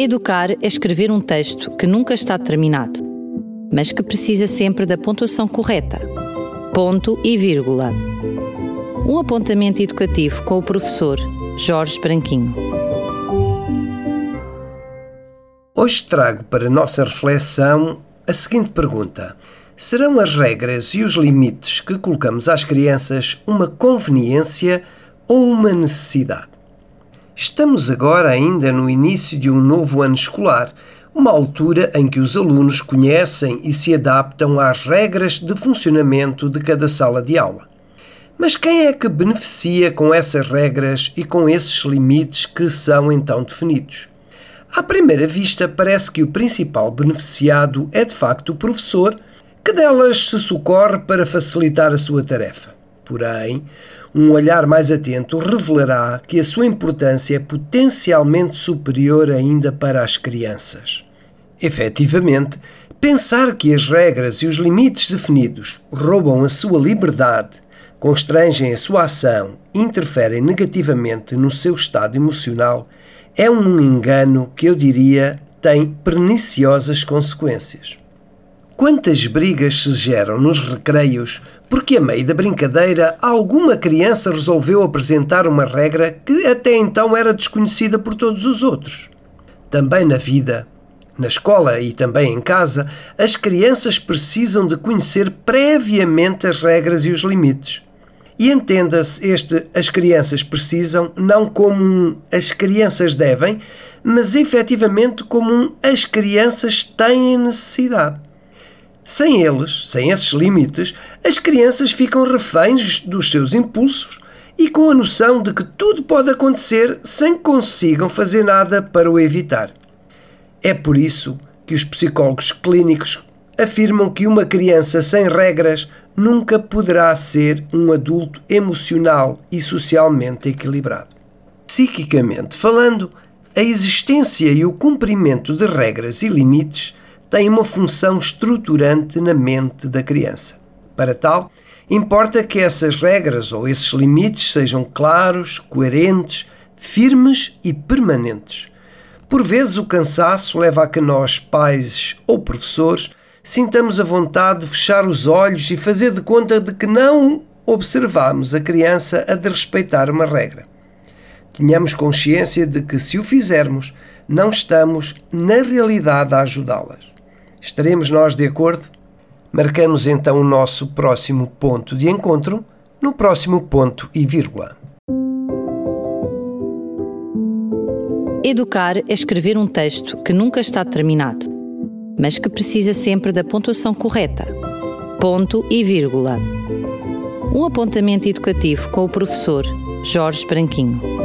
Educar é escrever um texto que nunca está terminado, mas que precisa sempre da pontuação correta. Ponto e vírgula. Um apontamento educativo com o professor Jorge Branquinho. Hoje trago para nossa reflexão a seguinte pergunta: Serão as regras e os limites que colocamos às crianças uma conveniência ou uma necessidade? Estamos agora ainda no início de um novo ano escolar, uma altura em que os alunos conhecem e se adaptam às regras de funcionamento de cada sala de aula. Mas quem é que beneficia com essas regras e com esses limites que são então definidos? À primeira vista, parece que o principal beneficiado é de facto o professor, que delas se socorre para facilitar a sua tarefa. Porém, um olhar mais atento revelará que a sua importância é potencialmente superior ainda para as crianças. Efetivamente, pensar que as regras e os limites definidos roubam a sua liberdade, constrangem a sua ação, interferem negativamente no seu estado emocional, é um engano que eu diria tem perniciosas consequências. Quantas brigas se geram nos recreios porque, a meio da brincadeira, alguma criança resolveu apresentar uma regra que até então era desconhecida por todos os outros. Também na vida, na escola e também em casa, as crianças precisam de conhecer previamente as regras e os limites. E entenda-se este as crianças precisam não como um as crianças devem, mas efetivamente como um as crianças têm necessidade. Sem eles, sem esses limites, as crianças ficam reféns dos seus impulsos e com a noção de que tudo pode acontecer sem que consigam fazer nada para o evitar. É por isso que os psicólogos clínicos afirmam que uma criança sem regras nunca poderá ser um adulto emocional e socialmente equilibrado. Psiquicamente falando, a existência e o cumprimento de regras e limites tem uma função estruturante na mente da criança. Para tal, importa que essas regras ou esses limites sejam claros, coerentes, firmes e permanentes. Por vezes, o cansaço leva a que nós, pais ou professores, sintamos a vontade de fechar os olhos e fazer de conta de que não observamos a criança a de respeitar uma regra. Tenhamos consciência de que, se o fizermos, não estamos, na realidade, a ajudá-las. Estaremos nós de acordo? Marcamos então o nosso próximo ponto de encontro no próximo ponto e vírgula. Educar é escrever um texto que nunca está terminado, mas que precisa sempre da pontuação correta. Ponto e vírgula. Um apontamento educativo com o professor Jorge Branquinho.